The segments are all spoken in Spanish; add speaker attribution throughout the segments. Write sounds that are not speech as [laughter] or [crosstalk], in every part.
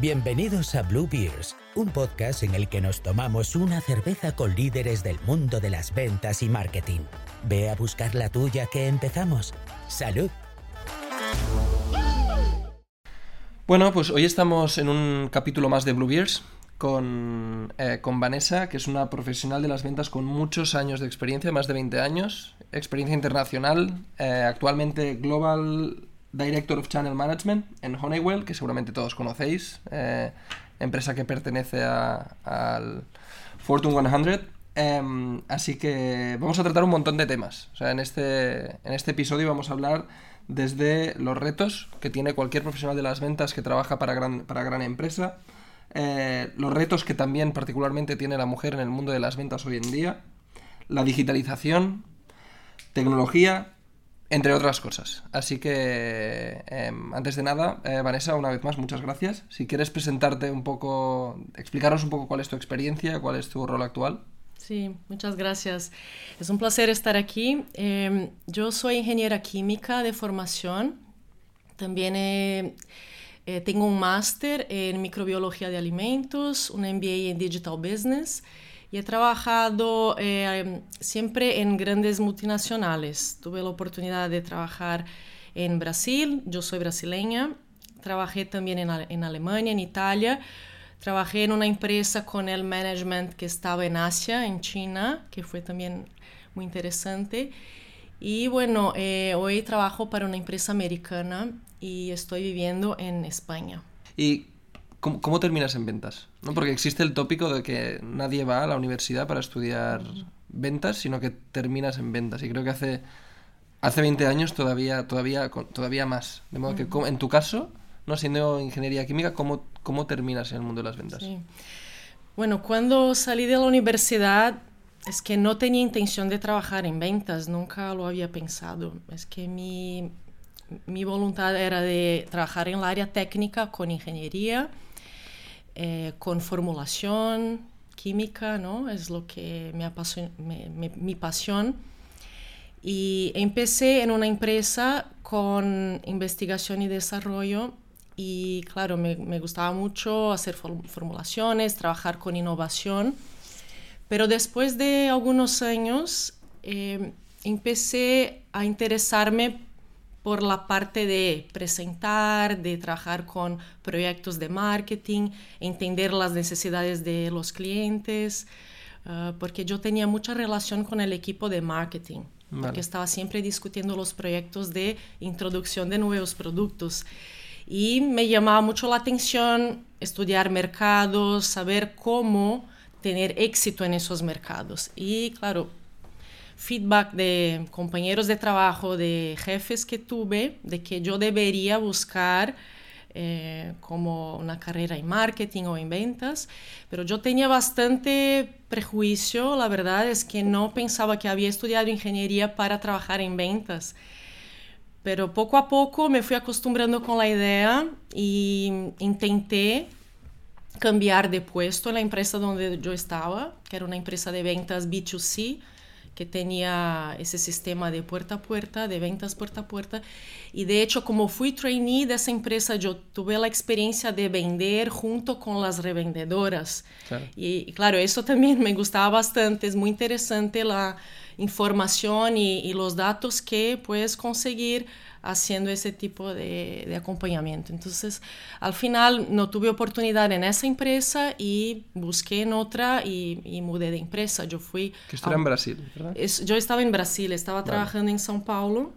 Speaker 1: Bienvenidos a Blue Beers, un podcast en el que nos tomamos una cerveza con líderes del mundo de las ventas y marketing. Ve a buscar la tuya que empezamos. ¡Salud!
Speaker 2: Bueno, pues hoy estamos en un capítulo más de Blue Beers con, eh, con Vanessa, que es una profesional de las ventas con muchos años de experiencia, más de 20 años, experiencia internacional, eh, actualmente Global Director of Channel Management en Honeywell, que seguramente todos conocéis, eh, empresa que pertenece al Fortune 100. Em, así que vamos a tratar un montón de temas. O sea, en este, en este episodio vamos a hablar desde los retos que tiene cualquier profesional de las ventas que trabaja para gran, para gran empresa, eh, los retos que también particularmente tiene la mujer en el mundo de las ventas hoy en día, la digitalización, tecnología entre otras cosas. Así que, em, antes de nada, eh, Vanessa, una vez más, muchas gracias. Si quieres presentarte un poco, explicarnos un poco cuál es tu experiencia, cuál es tu rol actual.
Speaker 3: Sí, muchas gracias. Es un placer estar aquí. Em, yo soy ingeniera química de formación. También eh, tengo un máster en microbiología de alimentos, un MBA en Digital Business y he trabajado eh, siempre en grandes multinacionales. Tuve la oportunidad de trabajar en Brasil, yo soy brasileña, trabajé también en, en Alemania, en Italia, trabajé en una empresa con el management que estaba en Asia, en China, que fue también muy interesante. Y bueno, eh, hoy trabajo para una empresa americana y estoy viviendo en España.
Speaker 2: ¿Y ¿Cómo, terminas en ventas? ¿No? Porque existe el tópico de que nadie va a la universidad para estudiar ventas, sino que terminas en ventas. Y creo que hace, hace 20 años todavía, todavía, todavía más. De modo que en tu caso, no siendo ingeniería química, ¿cómo, ¿cómo terminas en el mundo de las ventas?
Speaker 3: Bueno, cuando salí de la universidad es que no tenía intención de trabajar en ventas, nunca lo había pensado. Es que mi, mi voluntad era de trabajar en el área técnica con ingeniería eh, con formulación química, ¿no? Es lo que me apasiona, mi pasión. Y empecé en una empresa con investigación y desarrollo y claro, me, me gustaba mucho hacer formulaciones, trabajar con innovación. Pero después de algunos años eh, empecé a interesarme por la parte de presentar, de trabajar con proyectos de marketing, entender las necesidades de los clientes, ah, porque yo tenía mucha relación con el equipo de marketing, porque estaba siempre discutiendo los proyectos de introducción de nuevos productos. Y me llamaba mucho la atención estudiar mercados, saber cómo tener éxito en esos mercados. Y claro, feedback de compañeros de trabajo, de jefes que tuve, de que yo debería buscar eh, como una carrera en marketing o en ventas, pero yo tenía bastante prejuicio, la verdad es que no pensaba que había estudiado ingeniería para trabajar en ventas. Pero poco a poco me fui acostumbrando con la idea y intenté cambiar de puesto en la empresa donde yo estaba, que era una empresa de ventas B2C, que tenía ese sistema de puerta a puerta, de ventas puerta a puerta. Y de hecho, como fui trainee de esa empresa, yo tuve la experiencia de vender junto con las revendedoras. Y, claro, eso también me gustaba bastante, es muy interesante la información y, y los datos que puedes conseguir haciendo ese tipo de, de, acompañamiento. Entonces, al final no tuve oportunidad en esa empresa y busqué en otra y, y mudé de empresa. Yo fui...
Speaker 2: Que estuvo en Brasil, ¿verdad?
Speaker 3: Es, yo estaba en Brasil, estaba vale. trabajando en São Paulo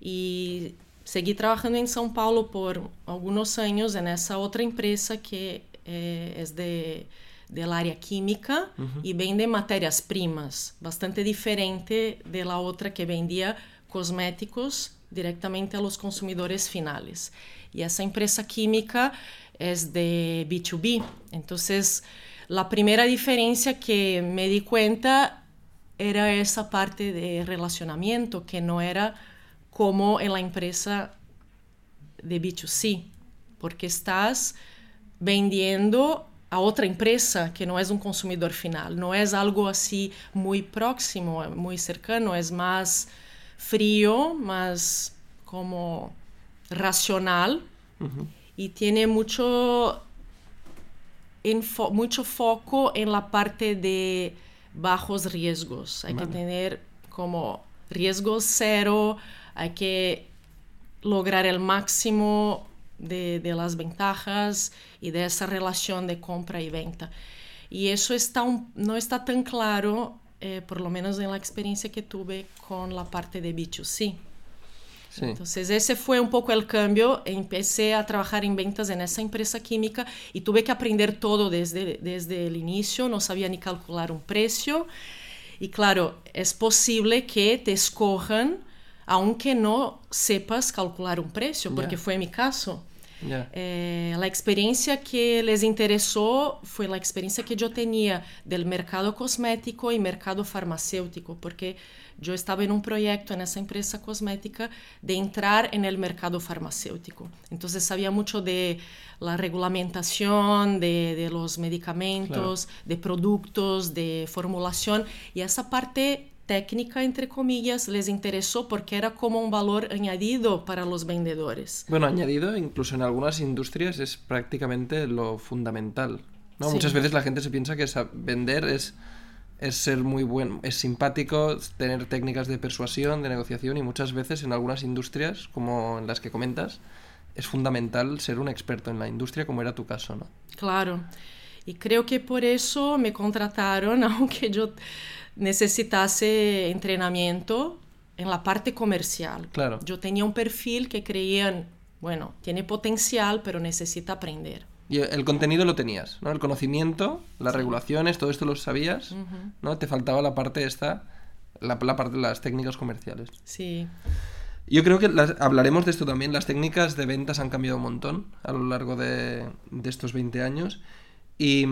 Speaker 3: y seguí trabajando en São Paulo por algunos años en esa otra empresa que eh, es de del área química uh -huh. y vende materias primas, bastante diferente de la otra que vendía cosméticos directamente a los consumidores finales. Y esa empresa química es de B2B. Entonces, la primera diferencia que me di cuenta era esa parte de relacionamiento, que no era como en la empresa de B2C, porque estás vendiendo a outra empresa que não é um consumidor final, não é algo assim muito próximo, muito cercano, é mais frío, más como racional uh -huh. y tiene mucho mucho foco en la parte de bajos riesgos. Hay que tener como riesgos cero, hay que lograr el máximo de, las ventajas y de esa relación de compra y venta. Y eso está no está tan claro, eh, por lo menos en la experiencia que tuve con la parte de B2C. Entonces ese fue un poco el cambio. Empecé a trabajar en ventas en esa empresa química y tuve que aprender todo desde, desde el inicio. No sabía ni calcular un precio. Y claro, es posible que te escojan aunque no sepas calcular un precio, porque fue mi caso. Eh, la experiencia que les interesó fue la experiencia que yo tenía del mercado cosmético y mercado farmacéutico, porque yo estaba en un proyecto en esa empresa cosmética de entrar en el mercado farmacéutico. Entonces sabía mucho de la regulamentación de, los medicamentos, de productos, de formulación y esa parte técnica, entre comillas, les interesó porque era como un valor añadido para los vendedores.
Speaker 2: Bueno, añadido incluso en algunas industrias es prácticamente lo fundamental. ¿no? Muchas veces la gente se piensa que vender es, es ser muy bueno, es simpático, tener técnicas de persuasión, de negociación y muchas veces en algunas industrias, como en las que comentas, es fundamental ser un experto en la industria como era tu caso, ¿no?
Speaker 3: Claro. Y creo que por eso me contrataron, [laughs] aunque yo necesitase entrenamiento en la parte comercial.
Speaker 2: Claro.
Speaker 3: Yo tenía un perfil que creían, bueno, tiene potencial, pero necesita aprender.
Speaker 2: Y el contenido lo tenías, ¿no? El conocimiento, las regulaciones, todo esto lo sabías, ¿no? Te faltaba la parte esta, la, parte de las técnicas comerciales.
Speaker 3: Sí.
Speaker 2: Yo creo que hablaremos de esto también. Las técnicas de ventas han cambiado un montón a lo largo de, de estos 20 años. Y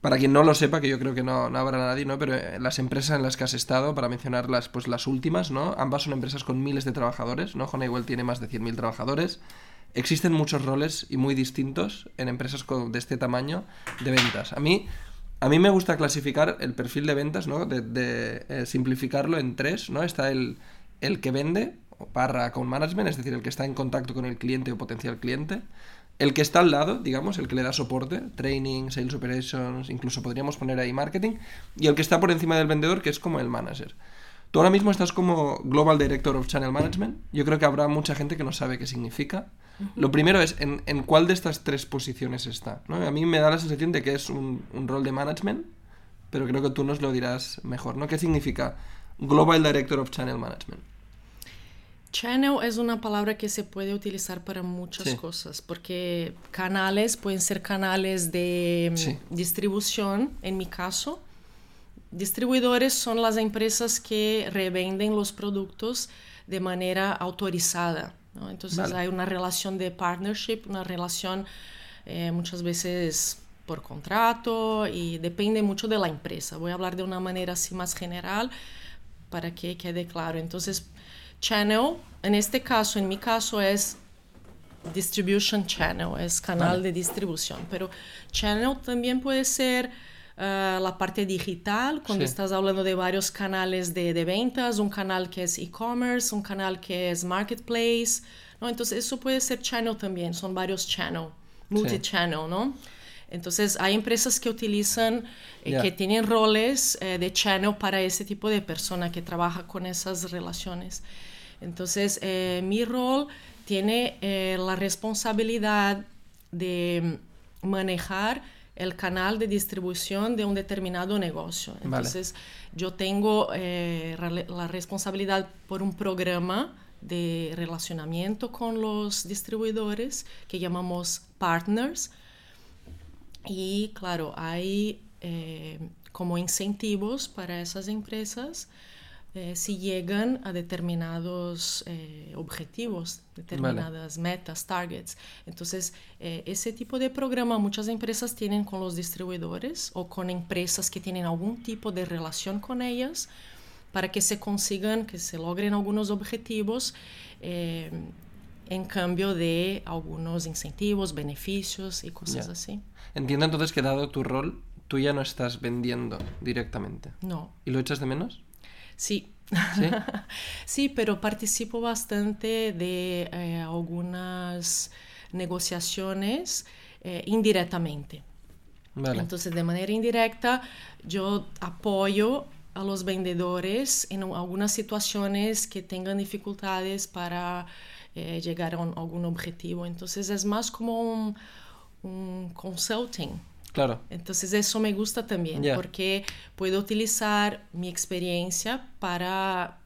Speaker 2: para quien no lo sepa, que yo creo que no, no, habrá nadie, ¿no? Pero eh, las empresas en las que has estado, para mencionar las, pues, las últimas, ¿no? Ambas son empresas con miles de trabajadores, ¿no? Honeywell tiene más de 100.000 trabajadores. Existen muchos roles y muy distintos en empresas de este tamaño de ventas. A mí, a mí me gusta clasificar el perfil de ventas, ¿no? De, eh, simplificarlo en tres, ¿no? Está el, el que vende, o barra account management, es decir, el que está en contacto con el cliente o potencial cliente el que está al lado, digamos, el que le da soporte, training, sales operations, incluso podríamos poner ahí marketing, y el que está por encima del vendedor, que es como el manager. Tú ahora mismo estás como Global Director of Channel Management. Yo creo que habrá mucha gente que no sabe qué significa. Lo primero es, ¿en, cuál de estas tres posiciones está? A mí me da la sensación de que es un, un, rol de management, pero creo que tú nos lo dirás mejor, ¿no? ¿Qué significa Global Director of Channel Management?
Speaker 3: Channel es una palabra que se puede utilizar para muchas cosas, porque canales pueden ser canales de mm, distribución, en mi caso. Distribuidores son las empresas que revenden los productos de manera autorizada. Entonces hay una relación de partnership, una relación eh, muchas veces por contrato y depende mucho de la empresa. Voy a hablar de una manera así más general para que quede claro. Entonces, Channel, en este caso, en mi caso es distribution channel, es canal de distribución, pero channel también puede ser uh, la parte digital, cuando estás hablando de varios canales de, de ventas, un canal que es e-commerce, un canal que es marketplace, ¿no? Entonces eso puede ser channel también, son varios channel, multi-channel, ¿no? Entonces hay empresas que utilizan, eh, que tienen roles eh, de channel para ese tipo de persona que trabaja con esas relaciones. Entonces, eh, mi rol tiene eh, la responsabilidad de manejar el canal de distribución de un determinado negocio. Entonces, yo tengo eh, la responsabilidad por un programa de relacionamiento con los distribuidores que llamamos partners. Y claro, hay como incentivos para esas empresas eh, si llegan a determinados eh, objetivos, determinadas metas, targets. Entonces, eh, ese tipo de programa muchas empresas tienen con los distribuidores o con empresas que tienen algún tipo de relación con ellas para que se consigan, que se logren algunos objetivos en cambio de algunos incentivos, beneficios y cosas así.
Speaker 2: Entiendo entonces que dado tu rol, tú ya no estás vendiendo directamente.
Speaker 3: No.
Speaker 2: ¿Y lo echas de menos?
Speaker 3: Sí. [laughs] ¿Sí? pero participo bastante de eh, algunas negociaciones eh, indirectamente.
Speaker 2: Vale.
Speaker 3: Entonces, de manera indirecta, yo apoyo a los vendedores en algunas situaciones que tengan dificultades para eh, llegar a un- algún objetivo. Entonces, es más como un, un consulting.
Speaker 2: Claro.
Speaker 3: Entonces eso me gusta también porque puedo utilizar mi experiencia para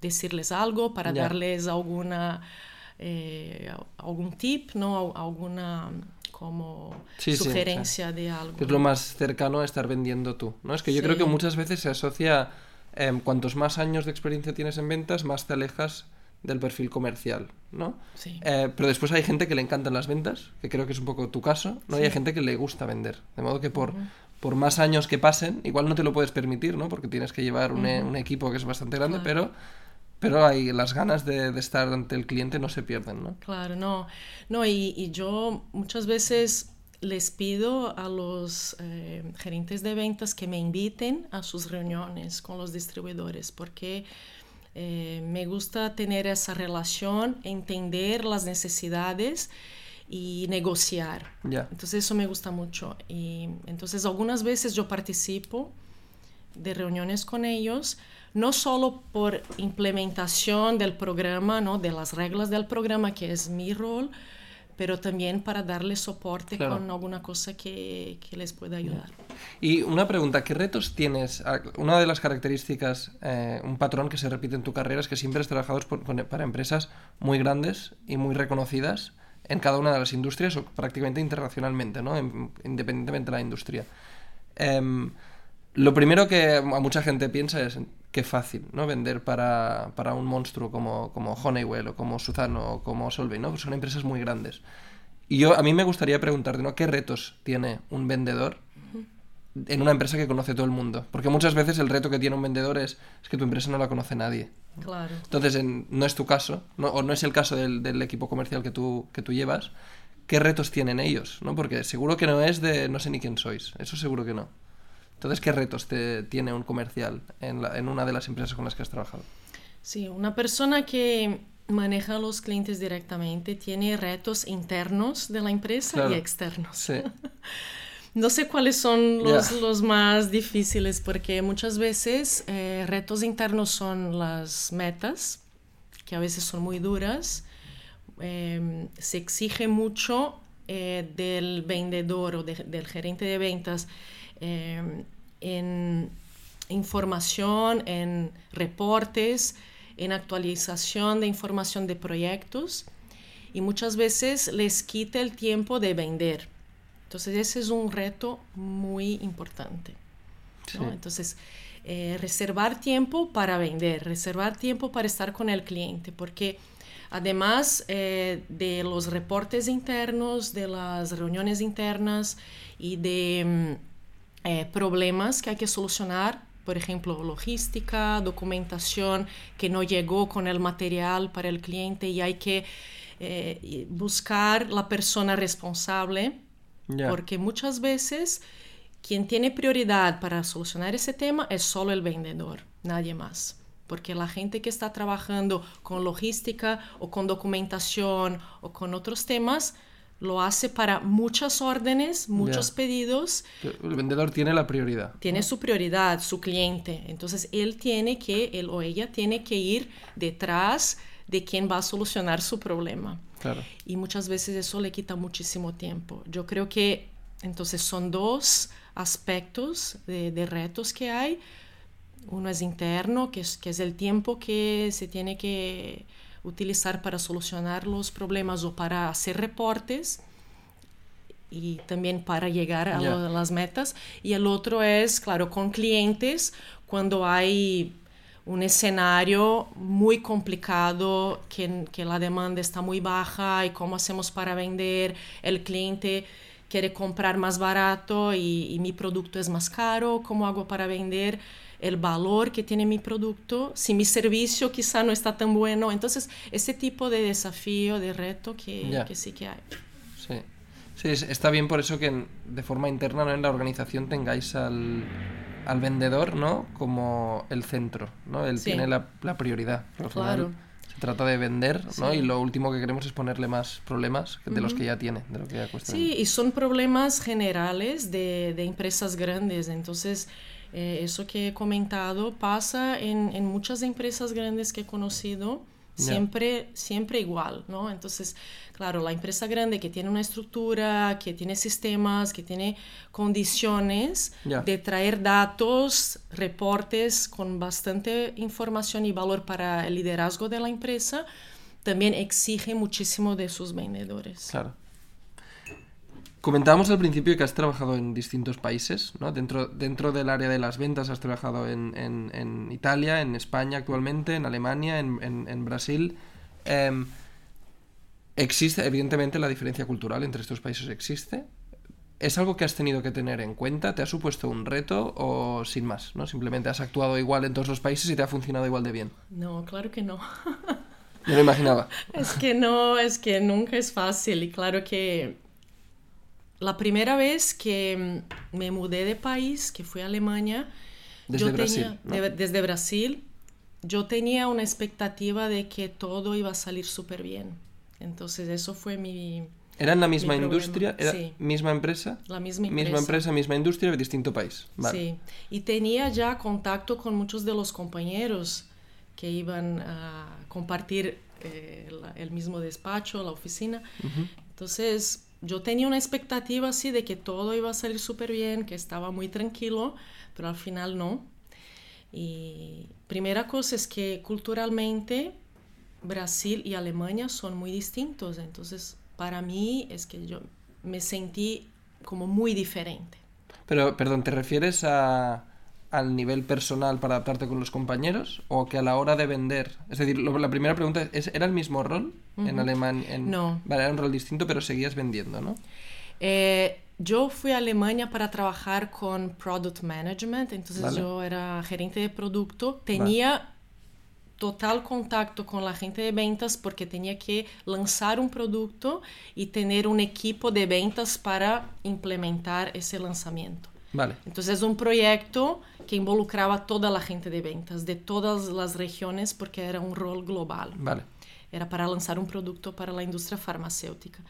Speaker 3: decirles algo, para darles alguna eh, algún tip, no, alguna como
Speaker 2: Sí, sí,
Speaker 3: sugerencia de algo.
Speaker 2: Es lo más cercano a estar vendiendo tú, ¿no? Es que yo creo que muchas veces se asocia, em, cuantos más años de experiencia tienes en ventas, más te alejas del perfil comercial, ¿no?
Speaker 3: Sí.
Speaker 2: Eh, pero después hay gente que le encantan las ventas, que creo que es un poco tu caso, ¿no? Y hay gente que le gusta vender. De modo que por, por más años que pasen, igual no te lo puedes permitir, ¿no? Porque tienes que llevar un, e- un equipo que es bastante grande,
Speaker 3: Claro.
Speaker 2: pero, pero hay, las ganas de, de estar ante el cliente no se pierden, ¿no?
Speaker 3: Claro, no. No, y, y yo muchas veces les pido a los eh, gerentes de ventas que me inviten a sus reuniones con los distribuidores, porque eh, me gusta tener esa relación, entender las necesidades y negociar.
Speaker 2: Ya.
Speaker 3: Entonces eso me gusta mucho. Y entonces algunas veces yo participo de reuniones con ellos, no solo por implementación del programa, ¿no? de las reglas del programa, que es mi rol, pero también para darles soporte
Speaker 2: Claro.
Speaker 3: con alguna cosa que, que les pueda ayudar.
Speaker 2: Y una pregunta, ¿qué retos tienes? Ah, Una de las características, eh, un patrón que se repite en tu carrera es que siempre has trabajado por- con- para empresas muy grandes y muy reconocidas en cada una de las industrias o prácticamente internacionalmente, ¿no? En- independientemente de la industria. Em, lo primero que a mucha gente piensa es qué fácil, ¿no? Vender para, para un monstruo como, como Honeywell o como Suzano o como Solvay, ¿no? Son empresas muy grandes. Y yo, a mí me gustaría preguntarte, ¿no? ¿Qué retos tiene un vendedor en una empresa que conoce todo el mundo? Porque muchas veces el reto que tiene un vendedor es, es que tu empresa no la conoce nadie.
Speaker 3: Claro.
Speaker 2: Entonces, en- no es tu caso, no- o no es el caso del, del equipo comercial que tú, que tú llevas. ¿Qué retos tienen ellos? ¿no? Porque seguro que no es de no sé ni quién sois. Eso seguro que no. Entonces, ¿qué retos te, tiene un comercial en, la- en una de las empresas con las que has trabajado?
Speaker 3: Sí, una persona que maneja a los clientes directamente tiene retos internos de la empresa
Speaker 2: Claro.
Speaker 3: y externos.
Speaker 2: Sí, [laughs]
Speaker 3: No sé cuáles son los,
Speaker 2: Ya.
Speaker 3: los más difíciles porque muchas veces eh, retos internos son las metas, que a veces son muy duras. Eh, se exige mucho eh, del vendedor o de- del gerente de ventas eh, en información, en reportes, en actualización de información de proyectos y muchas veces les quita el tiempo de vender. Entonces ese es un reto muy importante. ¿no?
Speaker 2: Sí.
Speaker 3: Entonces, eh, reservar tiempo para vender, reservar tiempo para estar con el cliente, porque además eh, de los reportes internos, de las reuniones internas y de mm, eh, problemas que hay que solucionar, por ejemplo, logística, documentación que no llegó con el material para el cliente y hay que eh, buscar la persona responsable
Speaker 2: ya.
Speaker 3: porque muchas veces quien tiene prioridad para solucionar ese tema es solo el vendedor, nadie más. Porque la gente que está trabajando con logística o con documentación o con otros temas lo hace para muchas órdenes, muchos pedidos,
Speaker 2: El vendedor tiene la prioridad.
Speaker 3: tiene su prioridad, su cliente. Entonces él tiene que, él o ella tiene que ir detrás de quien va a solucionar su problema.
Speaker 2: Claro.
Speaker 3: Y muchas veces eso le quita muchísimo tiempo. Yo creo que entonces son dos aspectos de, de retos que hay. Uno es interno, que es, que es el tiempo que se tiene que utilizar para solucionar los problemas o para hacer reportes y también para llegar a lo- las metas. Y el otro es, claro, con clientes, cuando hay un escenario muy complicado, que, que la demanda está muy baja y cómo hacemos para vender, el cliente quiere comprar más barato y, y mi producto es más caro, cómo hago para vender el valor que tiene mi producto, si mi servicio quizá no está tan bueno. Entonces, ese tipo de desafío, de reto que,
Speaker 2: Ya.
Speaker 3: que sí que hay.
Speaker 2: Sí. Sí, es- está bien por eso que de forma interna ¿no? en la organización tengáis al, al vendedor ¿no? como el centro, ¿no? Él
Speaker 3: Sí.
Speaker 2: tiene la, la prioridad. Al final
Speaker 3: Claro.
Speaker 2: Es Se trata de vender, ¿no? Y lo último que queremos es ponerle más problemas de los que ya tiene, de lo que ya cuesta.
Speaker 3: Sí, y son problemas generales de, de empresas grandes. Entonces, eh, eso que he comentado pasa en, en, muchas empresas grandes que he conocido, siempre, siempre igual, ¿no? Entonces, claro, la empresa grande que tiene una estructura, que tiene sistemas, que tiene condiciones de traer datos, reportes con bastante información y valor para el liderazgo de la empresa, también exige muchísimo de sus vendedores.
Speaker 2: Claro. Comentábamos al principio que has trabajado en distintos países, ¿no? Dentro, dentro del área de las ventas has trabajado en, en, Italia, en España actualmente, en Alemania, en, en Brasil. Em, existe, evidentemente, la diferencia cultural entre estos países existe. ¿Es algo que has tenido que tener en cuenta? ¿Te ha supuesto un reto o sin más? ¿no? Simplemente has actuado igual en todos los países y te ha funcionado igual de bien.
Speaker 3: No, claro que no.
Speaker 2: Yo lo imaginaba. [laughs]
Speaker 3: Es que no, es que nunca es fácil y claro que la primera vez que mm, me mudé de país, que fue a Alemania,
Speaker 2: desde Brasil,
Speaker 3: desde Brasil, yo tenía una expectativa de que todo iba a salir súper bien. Entonces eso fue mi...
Speaker 2: ¿Era en la misma industria? ¿Era misma empresa?
Speaker 3: La misma empresa.
Speaker 2: Misma empresa, misma industria, distinto país.
Speaker 3: Sí. Y tenía ya contacto con muchos de los compañeros que iban a compartir eh, el mismo despacho, la oficina. Entonces yo tenía una expectativa así de que todo iba a salir súper bien, que estaba muy tranquilo, pero al final no. Y primera cosa es que culturalmente Brasil y Alemania son muy distintos, entonces para mí es que yo me sentí como muy diferente.
Speaker 2: Pero, perdón, ¿te refieres a al nivel personal para adaptarte con los compañeros o que a la hora de vender? Es decir, la primera pregunta es, ¿era el mismo rol en Alemania?
Speaker 3: No.
Speaker 2: Vale, era un rol distinto, pero seguías vendiendo, ¿no?
Speaker 3: Eh, yo fui a Alemania para trabajar con Product Management, entonces yo era gerente de producto, tenía total contacto con la gente de ventas porque tenía que lanzar un producto y tener un equipo de ventas para implementar ese lanzamiento.
Speaker 2: Vale.
Speaker 3: Entonces es un proyecto que involucraba a toda la gente de ventas de todas las regiones porque era un rol global.
Speaker 2: Vale.
Speaker 3: Era para lanzar un producto para la industria farmacéutica.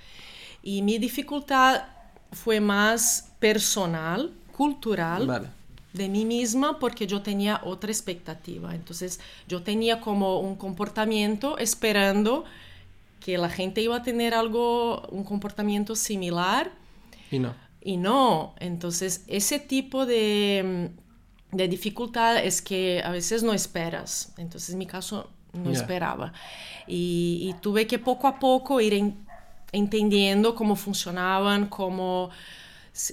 Speaker 3: Y mi dificultad fue más personal, cultural.
Speaker 2: Vale.
Speaker 3: de mí misma porque yo tenía otra expectativa. Entonces yo tenía como un comportamiento esperando que la gente iba a tener algo, un comportamiento similar.
Speaker 2: Y no
Speaker 3: y no. Entonces, ese tipo de, de, dificultad es que a veces no esperas. Entonces, en mi caso, no esperaba. Y, tuve que poco a poco ir entendiendo cómo funcionaban, cómo,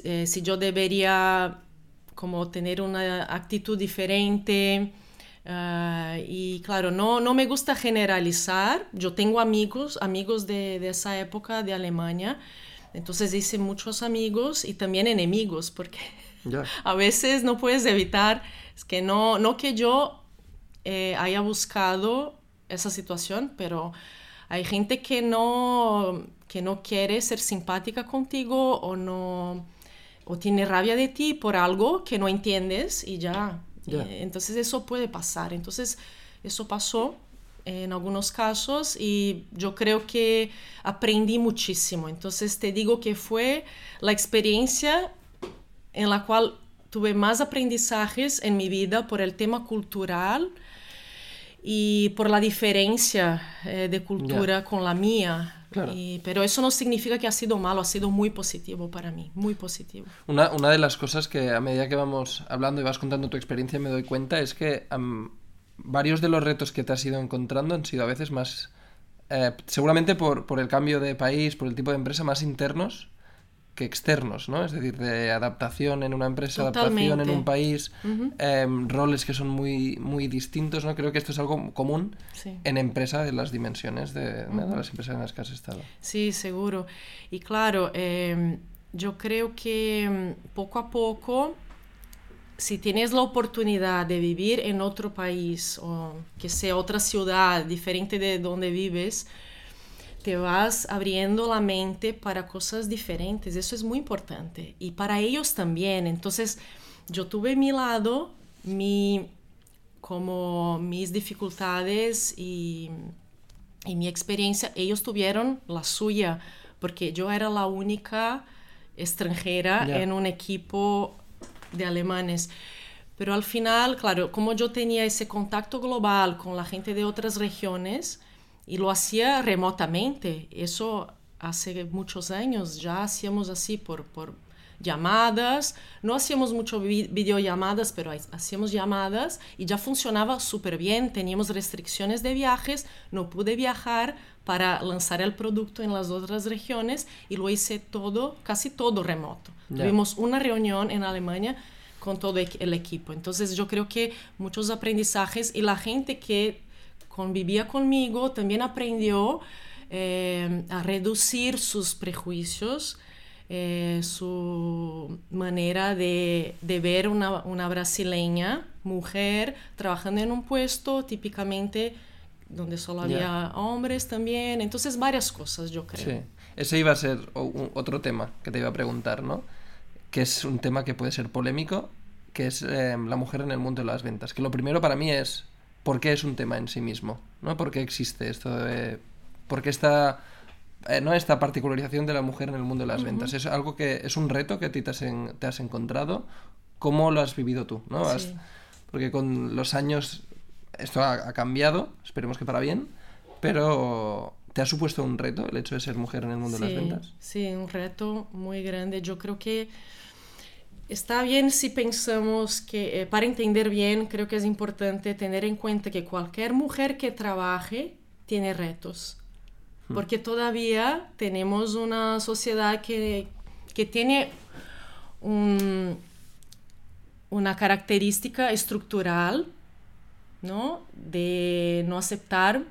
Speaker 3: eh, si yo debería como tener una actitud diferente. Ah, y claro, no, no me gusta generalizar. Yo tengo amigos, amigos de, de esa época de Alemania, entonces hice muchos amigos y también enemigos, porque a veces no puedes evitar, es que no, no que yo eh, haya buscado esa situación, pero hay gente que no, que no quiere ser simpática contigo o no o tiene rabia de ti por algo que no entiendes y ya. entonces eso puede pasar. Entonces eso pasó en algunos casos y yo creo que aprendí muchísimo. Entonces te digo que fue la experiencia en la cual tuve más aprendizajes en mi vida por el tema cultural y por la diferencia eh, de cultura con la mía. pero eso no significa que ha sido malo, ha sido muy positivo para mí, muy positivo.
Speaker 2: Una, una de las cosas que a medida que vamos hablando y vas contando tu experiencia me doy cuenta es que varios de los retos que te has ido encontrando han sido a veces más, eh, seguramente por, por, el cambio de país, por el tipo de empresa, más internos que externos, ¿no? Es decir, de adaptación en una empresa, adaptación en un país, em, roles que son muy, muy distintos, ¿no? Creo que esto es algo común en empresa de las dimensiones de, las empresas en las que has estado.
Speaker 3: Sí, seguro. Y claro, em, yo creo que em, poco a poco si tienes la oportunidad de vivir en otro país o que sea otra ciudad diferente de donde vives, te vas abriendo la mente para cosas diferentes. Eso es muy importante. Y para ellos también. Entonces, yo tuve mi lado, mi, como mis dificultades y y mi experiencia, ellos tuvieron la suya, porque yo era la única extranjera
Speaker 2: Ya.
Speaker 3: en un equipo de alemanes. Pero al final, claro, como yo tenía ese contacto global con la gente de otras regiones y lo hacía remotamente, eso hace muchos años ya hacíamos así por, por llamadas, no hacíamos mucho vi- videollamadas, pero ha- hacíamos llamadas y ya funcionaba súper bien, teníamos restricciones de viajes, no pude viajar para lanzar el producto en las otras regiones y lo hice todo, casi todo remoto.
Speaker 2: Ya.
Speaker 3: Tuvimos una reunión en Alemania con todo el equipo. Entonces yo creo que muchos aprendizajes y la gente que convivía conmigo también aprendió eh, a reducir sus prejuicios, eh, su manera de, de ver una, una brasileña mujer trabajando en un puesto típicamente donde solo había hombres también. Entonces varias cosas yo creo.
Speaker 2: Sí. Ese iba a ser otro tema que te iba a preguntar, ¿no? Que es un tema que puede ser polémico, que es eh, la mujer en el mundo de las ventas. Que lo primero para mí es por qué es un tema en sí mismo, ¿no? ¿Por qué existe esto de... ¿Por qué esta, eh, ¿no? esta particularización de la mujer en el mundo de las ventas? ¿Es algo que es un reto que a ti te has, en- te has encontrado? ¿Cómo lo has vivido tú? ¿no? Has-
Speaker 3: Sí.
Speaker 2: porque con los años esto ha, ha cambiado, esperemos que para bien, pero ¿te ha supuesto un reto el hecho de ser mujer en el mundo de las
Speaker 3: Sí,
Speaker 2: ventas?
Speaker 3: Sí, un reto muy grande. Yo creo que está bien si pensamos que, eh, para entender bien, creo que es importante tener en cuenta que cualquier mujer que trabaje tiene retos. Porque todavía tenemos una sociedad que, que tiene un- una característica estructural ¿no? De no aceptar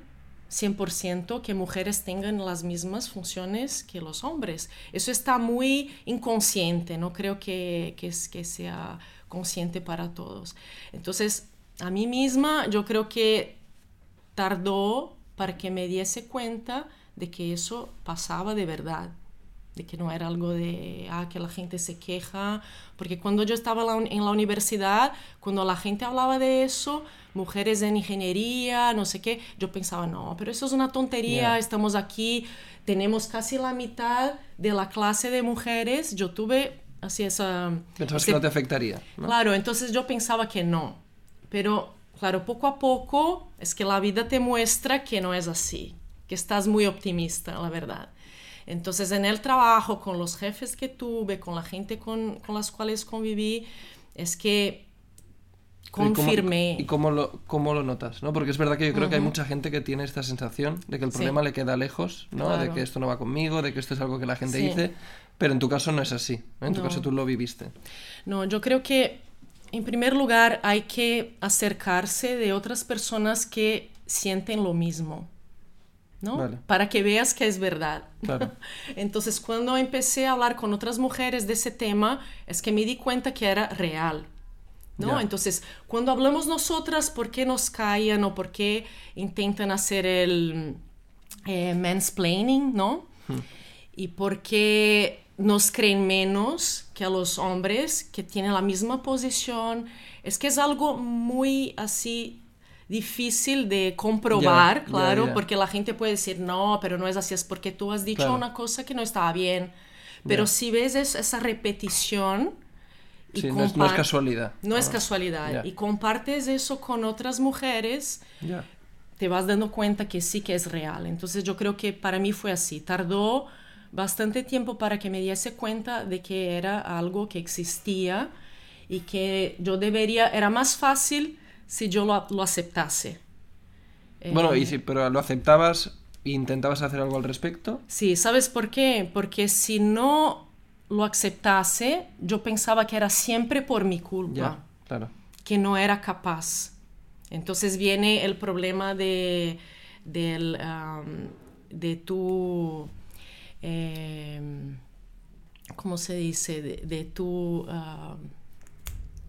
Speaker 3: 100% que mujeres tengan las mismas funciones que los hombres. Eso está muy inconsciente, no creo que, que, sea consciente para todos. Entonces, a mí misma, yo creo que tardó para que me diese cuenta de que eso pasaba de verdad, de que no era algo de ah, que la gente se queja, porque cuando yo estaba en la universidad, cuando la gente hablaba de eso, mujeres en ingeniería, no sé qué, yo pensaba, no, pero eso es una tontería, estamos aquí, tenemos casi la mitad de la clase de mujeres, yo tuve así esa...
Speaker 2: Pensabas
Speaker 3: ese
Speaker 2: que no te afectaría, ¿no?
Speaker 3: Claro, entonces yo pensaba que no. Pero, claro, poco a poco es que la vida te muestra que no es así, que estás muy optimista, la verdad. Entonces, en el trabajo, con los jefes que tuve, con la gente con, con las cuales conviví, es que
Speaker 2: ¿Y cómo-
Speaker 3: confirmé.
Speaker 2: ¿Y cómo lo, cómo lo notas? ¿no? Porque es verdad que yo creo que hay mucha gente que tiene esta sensación de que el
Speaker 3: Sí.
Speaker 2: problema le queda lejos, ¿no? De
Speaker 3: Claro.
Speaker 2: que esto no va conmigo, de que esto es algo que la gente
Speaker 3: Sí.
Speaker 2: dice, pero en tu caso no es así, ¿no? En tu
Speaker 3: No.
Speaker 2: caso tú lo viviste.
Speaker 3: No, yo creo que en primer lugar hay que acercarse de otras personas que sienten lo mismo, ¿no?
Speaker 2: Vale.
Speaker 3: Para que veas que es verdad.
Speaker 2: Claro. [laughs]
Speaker 3: Entonces, cuando empecé a hablar con otras mujeres de ese tema, es que me di cuenta que era real. ¿no? Entonces, cuando hablamos nosotras, ¿por qué nos callan o por qué intentan hacer el eh, mansplaining, ¿no? Y por qué nos creen menos que a los hombres que tienen la misma posición. Es que es algo muy así difícil de comprobar,
Speaker 2: ya,
Speaker 3: claro,
Speaker 2: ya.
Speaker 3: porque la gente puede decir, no, pero no es así, es porque tú has dicho
Speaker 2: Claro.
Speaker 3: una cosa que no estaba bien. Pero si ves es- esa repetición y
Speaker 2: Sí, no es, no es casualidad.
Speaker 3: no es casualidad.
Speaker 2: Ya.
Speaker 3: Y compartes eso con otras mujeres, te vas dando cuenta que sí que es real. Entonces yo creo que para mí fue así. Tardó bastante tiempo para que me diese cuenta de que era algo que existía y que yo debería, era más fácil si yo lo, lo aceptase. Eh,
Speaker 2: Bueno, y si, pero lo aceptabas e intentabas hacer algo al respecto.
Speaker 3: Sí, ¿sabes por qué? Porque si no lo aceptase, yo pensaba que era siempre por mi culpa.
Speaker 2: Ya, claro.
Speaker 3: que no era capaz. Entonces viene el problema de, del, de tu, em, ¿cómo se dice? De, de tu,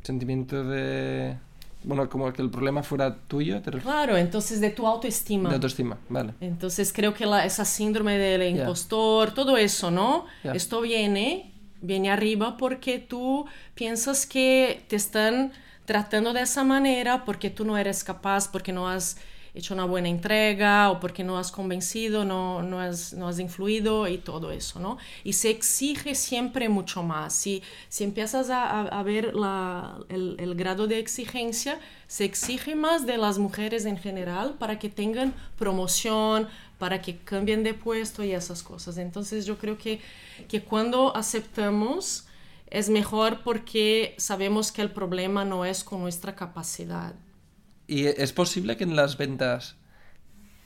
Speaker 2: Sentimiento de... Bueno, como que el problema fuera tuyo, te
Speaker 3: claro, entonces de tu autoestima.
Speaker 2: De autoestima, vale.
Speaker 3: Entonces creo que la, esa síndrome del impostor, todo eso, ¿no?
Speaker 2: Ya.
Speaker 3: Esto viene, viene arriba porque tú piensas que te están tratando de esa manera porque tú no eres capaz, porque no has hecho una buena entrega o porque no has convencido, no, no, has, no has influido y todo eso, ¿no? Y se exige siempre mucho más. Si, si empiezas a, a ver la, el, el grado de exigencia, se exige más de las mujeres en general para que tengan promoción, para que cambien de puesto y esas cosas. Entonces yo creo que, que cuando aceptamos es mejor porque sabemos que el problema no es con nuestra capacidad.
Speaker 2: ¿Y es posible que en las ventas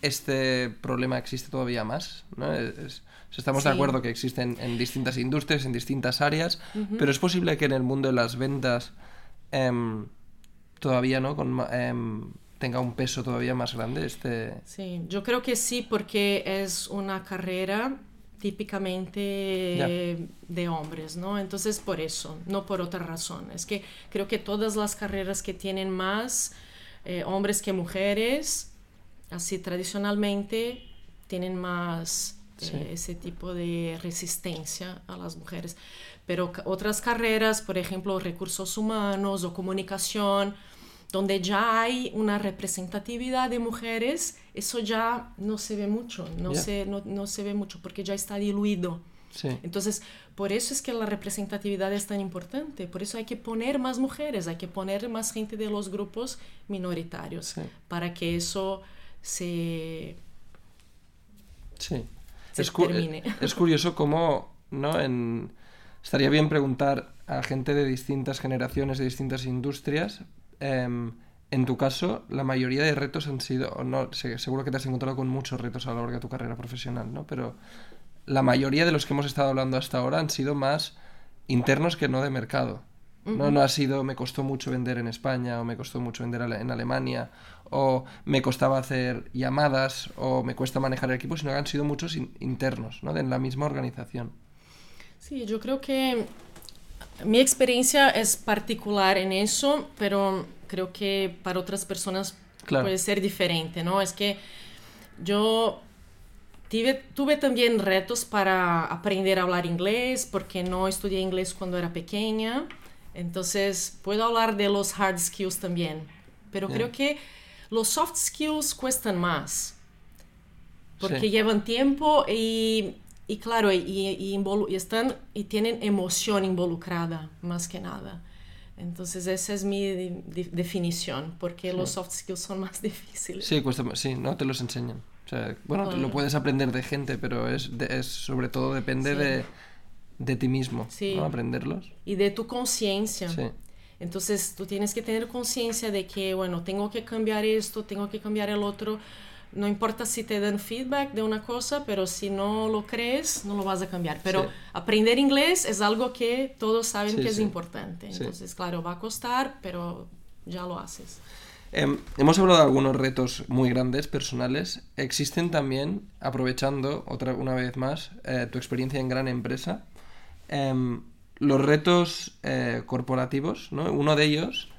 Speaker 2: este problema existe todavía más? ¿no? estamos de acuerdo que existen en distintas industrias, en distintas áreas, pero es posible que en el mundo de las ventas em, todavía no con, em, tenga un peso todavía más grande este
Speaker 3: sí yo creo que sí porque es una carrera típicamente de hombres, ¿no? Entonces por eso, no por otra razón. Es que creo que todas las carreras que tienen más eh, hombres que mujeres, así tradicionalmente, tienen más eh, ese tipo de resistencia a las mujeres. Pero otras carreras, por ejemplo, recursos humanos o comunicación, donde ya hay una representatividad de mujeres, eso ya no se ve mucho, no, se, no, se ve mucho porque ya está diluido. Entonces, por eso es que la representatividad es tan importante, por eso hay que poner más mujeres, hay que poner más gente de los grupos minoritarios para que eso se,
Speaker 2: sí. es termine. [laughs] Es curioso cómo, ¿no? En... Estaría bien preguntar a gente de distintas generaciones, de distintas industrias, Em, en tu caso, la mayoría de retos han sido, no, seguro que te has encontrado con muchos retos a lo largo de tu carrera profesional, ¿no? Pero la mayoría de los que hemos estado hablando hasta ahora han sido más internos que no de mercado. No, no ha sido, me costó mucho vender en España, o me costó mucho vender en Alemania, o me costaba hacer llamadas, o me cuesta manejar el equipo, sino que han sido muchos internos, ¿no? De en la misma organización.
Speaker 3: Sí, yo creo que mi experiencia es particular en eso, pero creo que para otras personas puede ser diferente, ¿no? Es que yo tuve, también retos para aprender a hablar inglés, porque no estudié inglés cuando era pequeña. Entonces, puedo hablar de los hard skills también. Pero creo que los soft skills cuestan más. Porque llevan tiempo y y claro, y, están, y tienen emoción involucrada más que nada. Entonces esa es mi definición, porque los soft skills son [laughs] más difíciles.
Speaker 2: Sí, cuesta, sí, no te los enseñan. Bueno, lo puedes aprender de gente, pero es, es sobre todo depende de, de, ti mismo, sí. aprenderlos.
Speaker 3: Y de tu conciencia. Sí. Entonces tú tienes que tener conciencia de que, bueno, tengo que cambiar esto, tengo que cambiar el otro no importa si te dan feedback de una cosa, pero si no lo crees, no lo vas a cambiar. Pero aprender inglés es algo que todos saben que es importante. Entonces, claro, va a costar, pero ya lo haces.
Speaker 2: Em, hemos hablado de algunos retos muy grandes, personales. Existen también, aprovechando otra una vez más eh, tu experiencia en gran empresa, em, los retos eh, corporativos. ¿no? Uno de ellos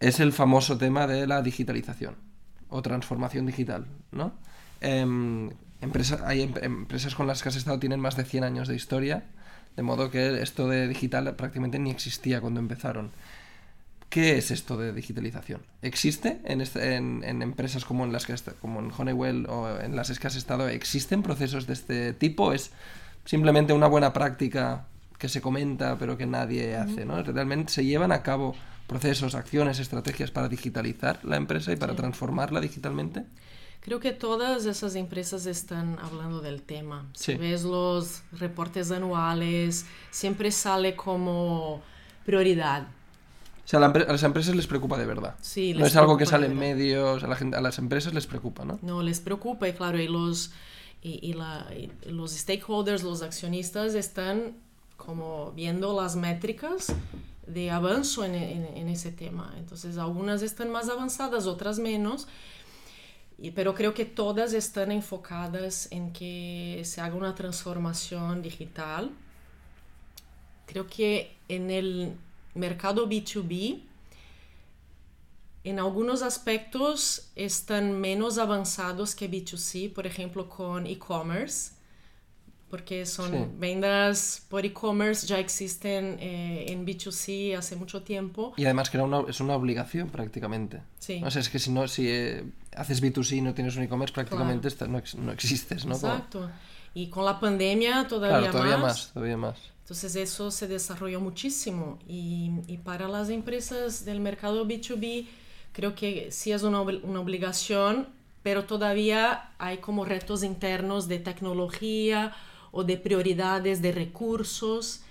Speaker 2: es el famoso tema de la digitalización o transformación digital, ¿no? Em, hay em, empresas con las que has estado tienen más de 100 años de historia, de modo que esto de digital prácticamente ni existía cuando empezaron. ¿Qué es esto de digitalización? ¿Existe en, este, empresas como en las que como en Honeywell o en las que has estado? ¿Existen procesos de este tipo? ¿Es simplemente una buena práctica que se comenta pero que nadie hace? ¿no? ¿Realmente se llevan a cabo procesos, acciones, estrategias para digitalizar la empresa y para transformarla digitalmente?
Speaker 3: Creo que todas esas empresas están hablando del tema. Si ves los reportes anuales, siempre sale como prioridad.
Speaker 2: O sea, a, las empresas les preocupa de verdad.
Speaker 3: Sí,
Speaker 2: no es algo que sale en medios, a, la gente, a las empresas les preocupa, ¿no?
Speaker 3: No, les preocupa y claro, y los, y, la, y los stakeholders, los accionistas están como viendo las métricas de avanzo en, en, ese tema. Entonces, algunas están más avanzadas, otras menos, y, pero creo que todas están enfocadas en que se haga una transformación digital. Creo que en el mercado B2B, en algunos aspectos están menos avanzados que B2C, por ejemplo, con e-commerce porque son
Speaker 2: Sí.
Speaker 3: ventas por e-commerce, ya existen eh, en B2C hace mucho tiempo.
Speaker 2: Y además que era una, es una obligación prácticamente.
Speaker 3: Sí.
Speaker 2: O sea, es que si no, si eh, haces B2C y no tienes un e-commerce, prácticamente esta- no, no existes, ¿no?
Speaker 3: Exacto. Y con la pandemia todavía,
Speaker 2: claro, todavía
Speaker 3: más.
Speaker 2: más, todavía más.
Speaker 3: Entonces eso se desarrolló muchísimo y, y para las empresas del mercado B2B creo que sí es una, una obligación, pero todavía hay como retos internos de tecnología o de prioridades de recursos.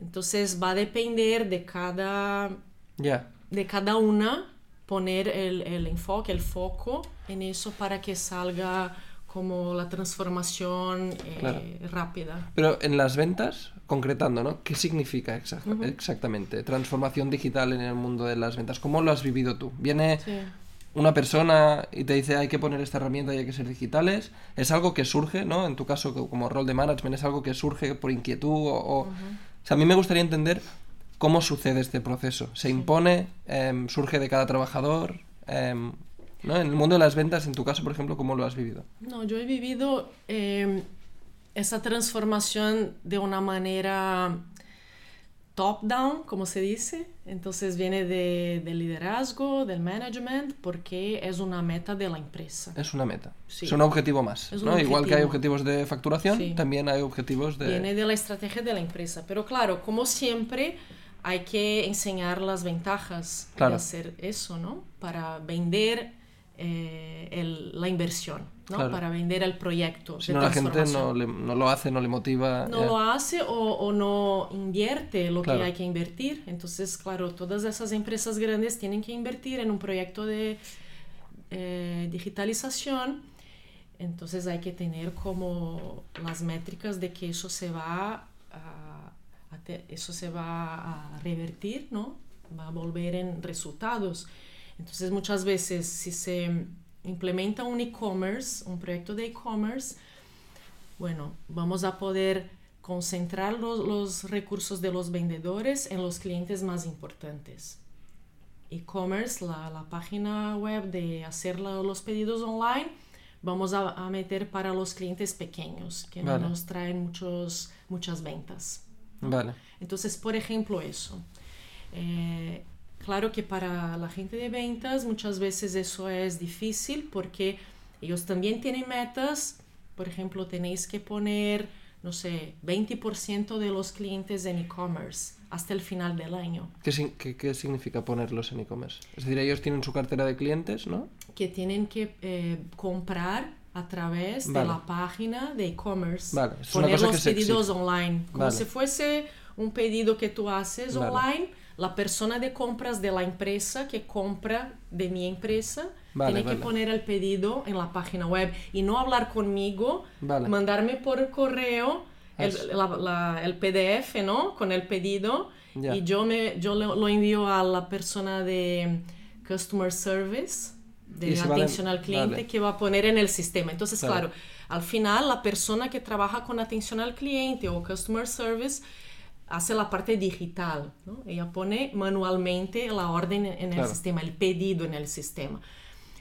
Speaker 3: Entonces va a depender de cada,
Speaker 2: Ya.
Speaker 3: de cada una poner el, el enfoque, el foco en eso para que salga como la transformación eh,
Speaker 2: Claro.
Speaker 3: rápida.
Speaker 2: Pero en las ventas, concretando, ¿no? ¿Qué significa exacta- exactamente transformación digital en el mundo de las ventas? ¿Cómo lo has vivido tú? ¿Viene
Speaker 3: Sí.
Speaker 2: una persona y te dice hay que poner esta herramienta y hay que ser digitales? ¿Es algo que surge, ¿no? En tu caso, co- como rol de management, ¿es algo que surge por inquietud? O, o- o sea, a mí me gustaría entender cómo sucede este proceso. ¿Se impone? Em, ¿Surge de cada trabajador? Em, ¿no? En el mundo de las ventas, en tu caso, por ejemplo, ¿cómo lo has vivido?
Speaker 3: No, yo he vivido eh, esa transformación de una manera top-down, como se dice. Entonces viene de, del liderazgo, del management, porque es una meta de la empresa.
Speaker 2: Es una meta.
Speaker 3: Sí.
Speaker 2: Es un objetivo más.
Speaker 3: Un
Speaker 2: ¿no? Igual que hay
Speaker 3: objetivo.
Speaker 2: objetivos de facturación,
Speaker 3: Sí.
Speaker 2: también hay objetivos de...
Speaker 3: Viene de la estrategia de la empresa. Pero claro, como siempre, hay que enseñar las ventajas
Speaker 2: Claro.
Speaker 3: de hacer eso, ¿no? Para vender eh, el- la inversión, ¿no?
Speaker 2: Claro.
Speaker 3: Para vender el proyecto.
Speaker 2: Si no, la gente no, le- no lo hace, no le motiva.
Speaker 3: no
Speaker 2: eh.
Speaker 3: lo hace o, o no invierte lo
Speaker 2: Claro.
Speaker 3: que hay que invertir. Entonces, claro, todas esas empresas grandes tienen que invertir en un proyecto de eh, digitalización. Entonces hay que tener como las métricas de que eso se va a, a te- eso se va a revertir, ¿no? Va a volver en resultados. Entonces muchas veces si se implementa un e-commerce, un proyecto de e-commerce, bueno, vamos a poder concentrar los, los recursos de los vendedores en los clientes más importantes. E-commerce, la, la página web de hacer la- los pedidos online, vamos a, a meter para los clientes pequeños, que
Speaker 2: Vale.
Speaker 3: no nos traen muchos, muchas ventas.
Speaker 2: Vale.
Speaker 3: Entonces, por ejemplo, eso. Eh, claro que para la gente de ventas muchas veces eso es difícil porque ellos también tienen metas. Por ejemplo, tenéis que poner, no sé, 20% de los clientes en e-commerce hasta el final del año.
Speaker 2: ¿Qué, qué- qué significa ponerlos en e-commerce? Es decir, ellos tienen su cartera de clientes, ¿no?
Speaker 3: Que tienen que eh, comprar a través
Speaker 2: Vale.
Speaker 3: de la página de e-commerce.
Speaker 2: Vale,
Speaker 3: Poner los pedidos online. Como
Speaker 2: Vale.
Speaker 3: si fuese un pedido que tú haces online, la persona de compras de la empresa que compra de mi empresa
Speaker 2: Vale,
Speaker 3: tiene
Speaker 2: vale.
Speaker 3: que poner el pedido en la página web y no hablar conmigo,
Speaker 2: Vale.
Speaker 3: mandarme por correo el, la- la- el PDF, ¿no? Con el pedido y yo, me, yo lo, lo envío a la persona de Customer Service, de atención al cliente, que va a poner en el sistema. Entonces,
Speaker 2: claro,
Speaker 3: al final la persona que trabaja con atención al cliente o Customer Service hace la parte digital, ¿no? Ella pone manualmente la orden en el
Speaker 2: Claro.
Speaker 3: sistema, el pedido en el sistema.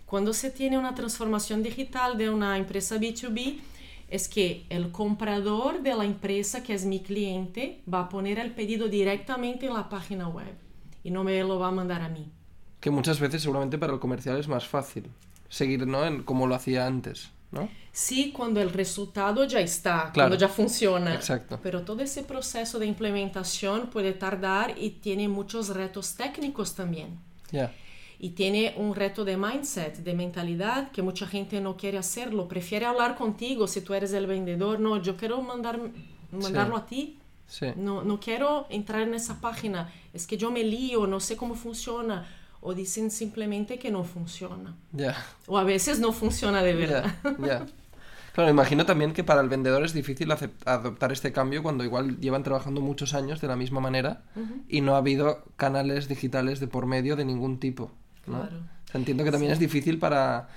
Speaker 3: Cuando se tiene una transformación digital de una empresa B2B, es que el comprador de la empresa, que es mi cliente, va a poner el pedido directamente en la página web y no me lo va a mandar a mí.
Speaker 2: Que muchas veces seguramente para el comercial es más fácil seguir, ¿no? En, como lo hacía antes, ¿no?
Speaker 3: Sí, cuando el resultado ya está,
Speaker 2: Claro.
Speaker 3: cuando ya funciona.
Speaker 2: Exacto.
Speaker 3: Pero todo ese proceso de implementación puede tardar y tiene muchos retos técnicos también.
Speaker 2: Ya.
Speaker 3: Y tiene un reto de mindset, de mentalidad, que mucha gente no quiere hacerlo. Prefiere hablar contigo si tú eres el vendedor. No, yo quiero mandar, mandarlo
Speaker 2: Sí.
Speaker 3: a ti.
Speaker 2: Sí.
Speaker 3: No, no quiero entrar en esa página. Es que yo me lío, no sé cómo funciona. O dicen simplemente que no funciona.
Speaker 2: Ya.
Speaker 3: O a veces no funciona de verdad.
Speaker 2: Ya, ya. Claro, imagino también que para el vendedor es difícil adoptar este cambio cuando igual llevan trabajando muchos años de la misma manera y no ha habido canales digitales de por medio de ningún tipo. ¿no?
Speaker 3: Claro.
Speaker 2: O sea, entiendo que también es difícil para...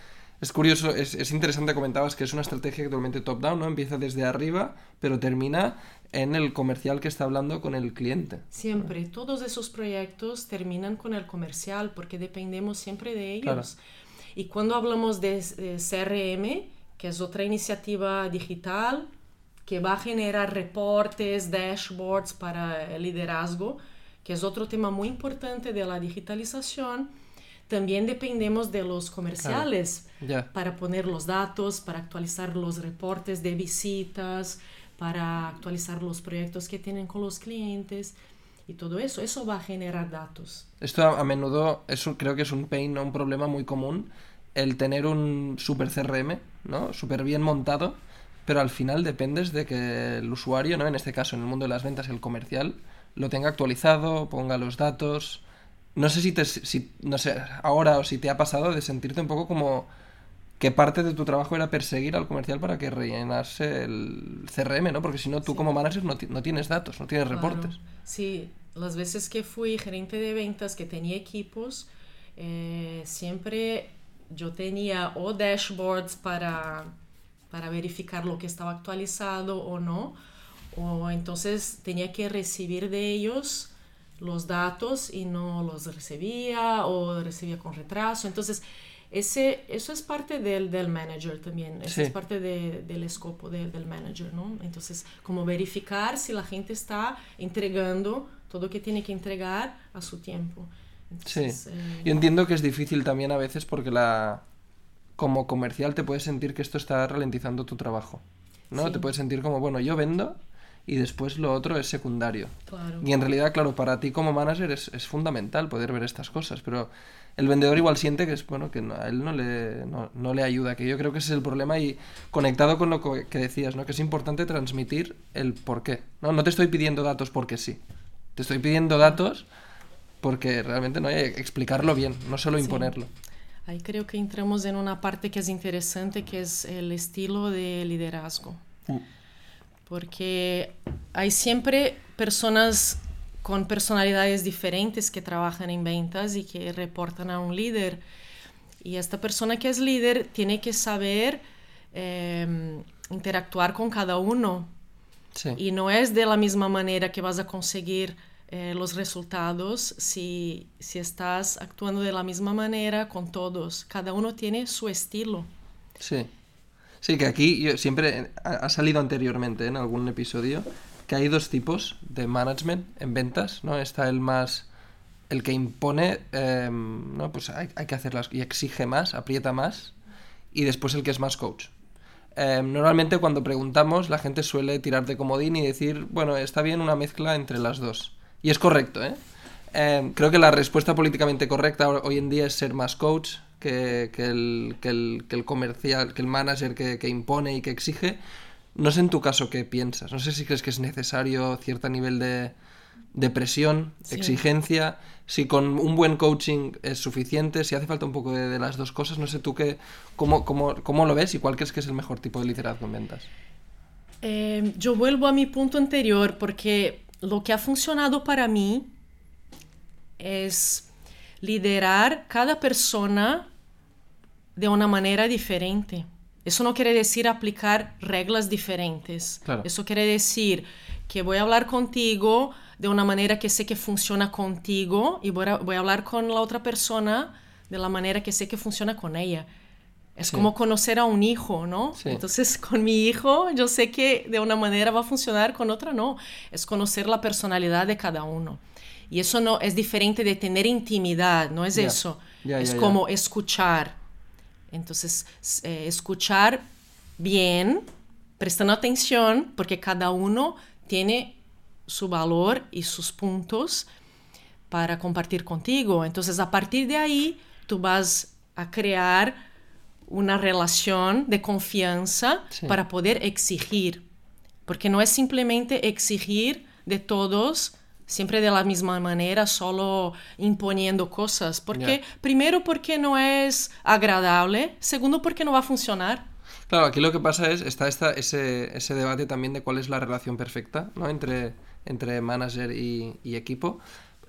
Speaker 2: Es curioso, es, es interesante, comentabas que es una estrategia totalmente top-down, ¿no? Empieza desde arriba, pero termina en el comercial que está hablando con el cliente.
Speaker 3: Siempre, todos esos proyectos terminan con el comercial porque dependemos siempre de ellos.
Speaker 2: Claro.
Speaker 3: Y cuando hablamos de, eh, CRM, que es otra iniciativa digital que va a generar reportes, dashboards para el liderazgo, que es otro tema muy importante de la digitalización. También dependemos de los comerciales para poner los datos, para actualizar los reportes de visitas, para actualizar los proyectos que tienen con los clientes y todo eso. Eso va a generar datos.
Speaker 2: Esto a, menudo eso creo que es un pain, un problema muy común, el tener un super CRM, ¿no? Súper bien montado, pero al final dependes de que el usuario, ¿no? En este caso, en el mundo de las ventas, el comercial, lo tenga actualizado, ponga los datos. No sé si te, si, no sé, ahora o si te ha pasado de sentirte un poco como que parte de tu trabajo era perseguir al comercial para que rellenase el CRM, ¿no? Porque si no, tú como manager no, no, tienes datos, no tienes reportes.
Speaker 3: Sí, las veces que fui gerente de ventas, que tenía equipos, eh, siempre yo tenía o dashboards para, para verificar lo que estaba actualizado o no, o entonces tenía que recibir de ellos los datos y no los recibía o recibía con retraso. Entonces, ese, eso es parte del, del manager también, eso es parte de, del escopo de, del manager, ¿no? Entonces, como verificar si la gente está entregando todo lo que tiene que entregar a su tiempo.
Speaker 2: sí, eh, yo entiendo que es difícil también a veces porque la como comercial te puedes sentir que esto está ralentizando tu trabajo, ¿no? Te puedes sentir como, bueno, yo vendo y después lo otro es secundario. Y en realidad, claro, para ti como manager es, es fundamental poder ver estas cosas, pero el vendedor igual siente que es bueno que a él no le, no, le ayuda, que yo creo que ese es el problema y conectado con lo que decías, ¿no? que es importante transmitir el por qué. No, no te estoy pidiendo datos porque sí, te estoy pidiendo datos porque realmente no hay que explicarlo bien, no solo imponerlo.
Speaker 3: Ahí creo que entramos en una parte que es interesante, que es el estilo de liderazgo. Mm. Porque hay siempre personas con personalidades diferentes que trabajan en ventas y que reportan a un líder. Y esta persona que es líder tiene que saber em, interactuar con cada uno. Y no es de la misma manera que vas a conseguir eh, los resultados si, si estás actuando de la misma manera con todos. Cada uno tiene su estilo.
Speaker 2: Sí. Sí, que aquí yo siempre ha salido anteriormente en algún episodio que hay dos tipos de management en ventas, ¿no? Está el más el que impone, em, ¿no? Pues hay, que hacerlas y exige más, aprieta más, y después el que es más coach. Em, normalmente cuando preguntamos la gente suele tirar de comodín y decir, bueno, está bien una mezcla entre las dos. Y es correcto, ¿eh? Em, creo que la respuesta políticamente correcta hoy en día es ser más coach que, el, que, el, que el, comercial, que el manager que impone y que exige. No sé en tu caso qué piensas. No sé si crees que es necesario cierto nivel de, de presión, exigencia, si con un buen coaching es suficiente, si hace falta un poco de, las dos cosas. No sé tú qué, cómo, cómo, cómo, lo ves y cuál crees que es el mejor tipo de liderazgo en ventas.
Speaker 3: Eh, yo vuelvo a mi punto anterior porque lo que ha funcionado para mí es liderar cada persona de una manera diferente. Eso no quiere decir aplicar reglas diferentes. Eso quiere decir que voy a hablar contigo de una manera que sé que funciona contigo y voy a, hablar con la otra persona de la manera que sé que funciona con ella. Es como conocer a un hijo, ¿no? Entonces, con mi hijo, yo sé que de una manera va a funcionar, con otra no. Es conocer la personalidad de cada uno. Y eso no es diferente de tener intimidad, no es eso. es como escuchar entonces, eh, escuchar bien, prestando atención, porque cada uno tiene su valor y sus puntos para compartir contigo. Entonces, a partir de ahí, tú vas a crear una relación de confianza para poder exigir. Porque no es simplemente exigir de todos siempre de la misma manera, solo imponiendo cosas. Porque, primero, porque no es agradable, segundo, porque no va a funcionar.
Speaker 2: Claro, aquí lo que pasa es, está esta, ese, ese debate también de cuál es la relación perfecta ¿no? entre, entre manager y, equipo.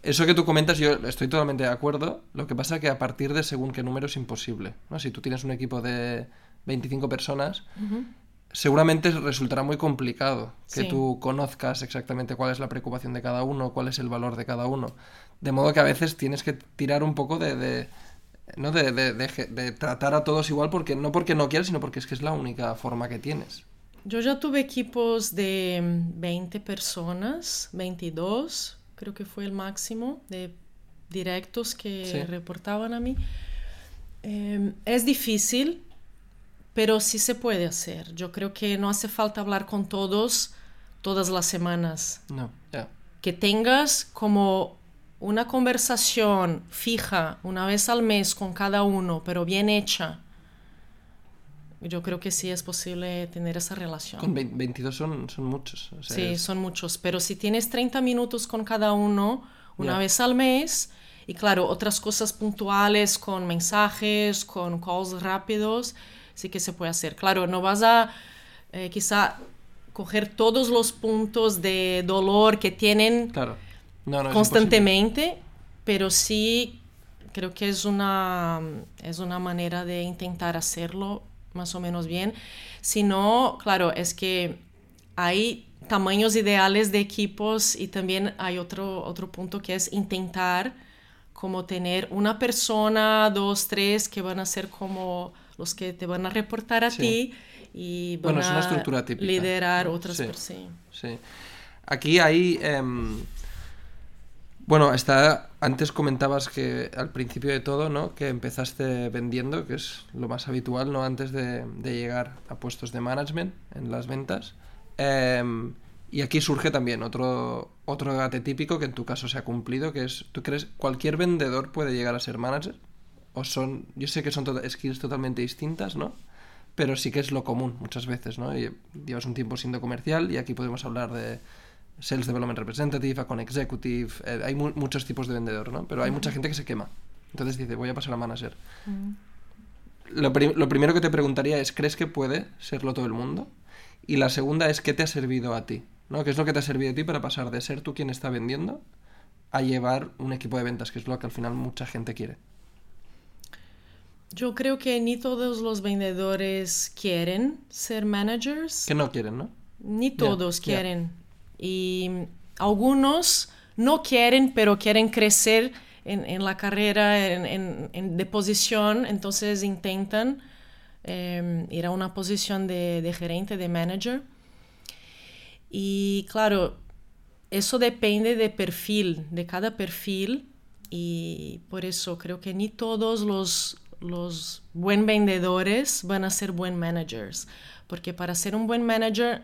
Speaker 2: Eso que tú comentas, yo estoy totalmente de acuerdo. Lo que pasa es que a partir de según qué número es imposible. ¿no? Si tú tienes un equipo de 25 personas, seguramente resultará muy complicado que tú conozcas exactamente cuál es la preocupación de cada uno, cuál es el valor de cada uno. De modo que a veces tienes que tirar un poco de, de ¿no? De, de, tratar a todos igual, porque no porque no quieras, sino porque es que es la única forma que tienes.
Speaker 3: Yo ya tuve equipos de 20 personas, 22, creo que fue el máximo de directos que
Speaker 2: Sí.
Speaker 3: reportaban a mí. Eh, es difícil, pero sí se puede hacer. Yo creo que no hace falta hablar con todos todas las semanas.
Speaker 2: No, ya.
Speaker 3: Que tengas como una conversación fija una vez al mes con cada uno, pero bien hecha. Yo creo que sí es posible tener esa relación.
Speaker 2: Con vein- 22 son, son muchos. o sea,
Speaker 3: Sí,
Speaker 2: es-
Speaker 3: son muchos, pero si tienes 30 minutos con cada uno, una vez al mes, y claro, otras cosas puntuales con mensajes, con calls rápidos, sí que se puede hacer. Claro, no vas a eh, quizá coger todos los puntos de dolor que tienen
Speaker 2: Claro. No, no,
Speaker 3: constantemente, pero sí creo que es una, es una manera de intentar hacerlo más o menos bien. Si no, claro, es que hay tamaños ideales de equipos y también hay otro, otro punto que es intentar como tener una persona, dos, tres que van a ser como los que te van a reportar a
Speaker 2: Sí.
Speaker 3: ti y van
Speaker 2: Bueno, es una
Speaker 3: a
Speaker 2: estructura típica,
Speaker 3: liderar otras
Speaker 2: Sí.
Speaker 3: personas.
Speaker 2: Sí. Aquí hay. em, bueno, está. Antes comentabas que al principio de todo, ¿no? Que empezaste vendiendo, que es lo más habitual, ¿no? Antes de, de llegar a puestos de management en las ventas. Em, y aquí surge también otro, otro debate típico que en tu caso se ha cumplido, que es, ¿tú crees cualquier vendedor puede llegar a ser manager? O son, yo sé que son to- skills totalmente distintas, ¿no? Pero sí que es lo común muchas veces, ¿no? Y llevas un tiempo siendo comercial y aquí podemos hablar de Sales Development Representative, Account Executive, eh, hay mu- muchos tipos de vendedor, ¿no? Pero hay mucha gente que se quema. Entonces dice, voy a pasar a manager. Lo, pri- lo primero que te preguntaría es, ¿crees que puede serlo todo el mundo? Y la segunda es, ¿qué te ha servido a ti? ¿no? ¿Qué es lo que te ha servido a ti para pasar de ser tú quien está vendiendo a llevar un equipo de ventas, que es lo que al final mucha gente quiere?
Speaker 3: Yo creo que ni todos los vendedores quieren ser managers,
Speaker 2: Que no quieren, ¿no?
Speaker 3: ni todos quieren. Y algunos no quieren, pero quieren crecer en, en la carrera en, en- en- de posición, entonces intentan eh, ir a una posición de, de gerente, de manager. Y claro, eso depende de perfil, de cada perfil. Y por eso creo que ni todos los, los buen vendedores van a ser buen managers. Porque para ser un buen manager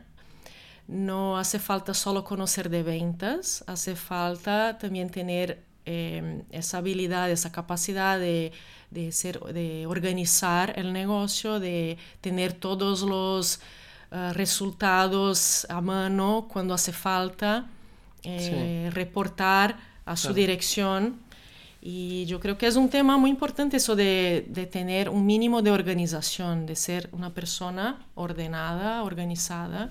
Speaker 3: no hace falta solo conocer de ventas, hace falta también tener eh, esa habilidad, esa capacidad de, de, ser, de organizar el negocio, de tener todos los eh, resultados a mano cuando hace falta, eh, reportar a su
Speaker 2: Claro.
Speaker 3: dirección. Y yo creo que es un tema muy importante eso de, de tener un mínimo de organización, de ser una persona ordenada, organizada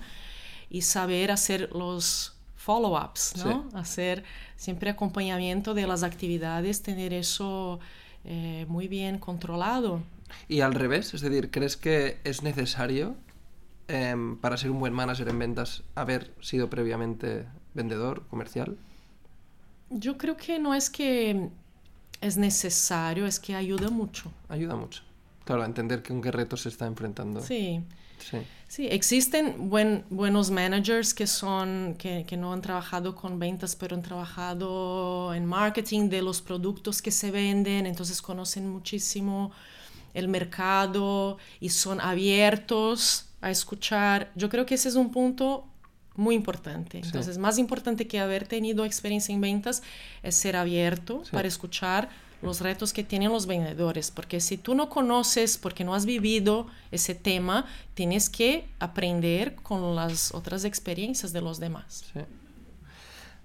Speaker 3: y saber hacer los follow-ups, ¿no? Hacer siempre acompañamiento de las actividades, tener eso eh, muy bien controlado.
Speaker 2: Y al revés, es decir, ¿crees que es necesario em, para ser un buen manager en ventas haber sido previamente vendedor, comercial?
Speaker 3: Yo creo que no es que es necesario, es que ayuda mucho.
Speaker 2: Ayuda mucho. Claro, a entender con qué retos se está enfrentando.
Speaker 3: Sí.
Speaker 2: Sí.
Speaker 3: Sí, existen buen, buenos managers que son que, que no han trabajado con ventas, pero han trabajado en marketing de los productos que se venden, entonces conocen muchísimo el mercado y son abiertos a escuchar. Yo creo que ese es un punto muy importante. Entonces, más importante que haber tenido experiencia en ventas es ser abierto
Speaker 2: Sí.
Speaker 3: para escuchar los retos que tienen los vendedores, porque si tú no conoces, porque no has vivido ese tema, tienes que aprender con las otras experiencias de los demás.
Speaker 2: Sí.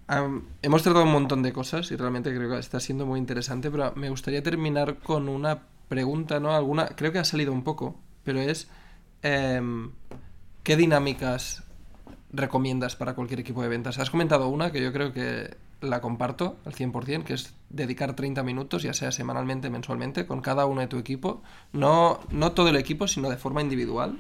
Speaker 2: Am, hemos tratado un montón de cosas y realmente creo que está siendo muy interesante, pero me gustaría terminar con una pregunta, ¿no? Alguna, creo que ha salido un poco, pero es em, ¿qué dinámicas recomiendas para cualquier equipo de ventas? Has comentado una que yo creo que la comparto al 100%, que es dedicar 30 minutos, ya sea semanalmente, mensualmente, con cada uno de tu equipo. No, no todo el equipo, sino de forma individual.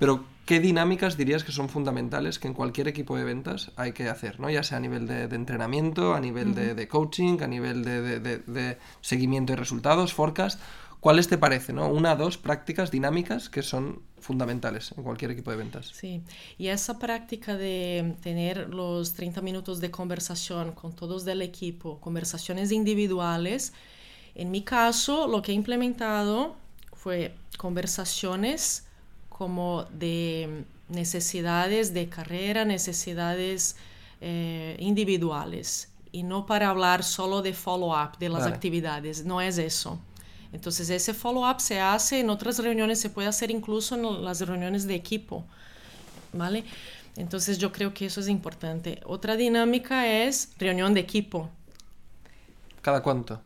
Speaker 2: Pero, ¿qué dinámicas dirías que son fundamentales que en cualquier equipo de ventas hay que hacer? ¿no? Ya sea a nivel de, de entrenamiento, a nivel de, de coaching, a nivel de, seguimiento de resultados, forecast. ¿Cuáles te parece? ¿no? Una, dos prácticas dinámicas que son fundamentales en cualquier equipo de ventas.
Speaker 3: Sí, y esa práctica de tener los 30 minutos de conversación con todos del equipo, conversaciones individuales, en mi caso lo que he implementado fue conversaciones como de necesidades de carrera, necesidades eh, individuales y no para hablar solo de follow-up de las
Speaker 2: Vale.
Speaker 3: actividades, no es eso. Entonces ese follow-up se hace en otras reuniones, se puede hacer incluso en las reuniones de equipo, ¿vale? Entonces yo creo que eso es importante. Otra dinámica es reunión de equipo.
Speaker 2: ¿Cada cuánto?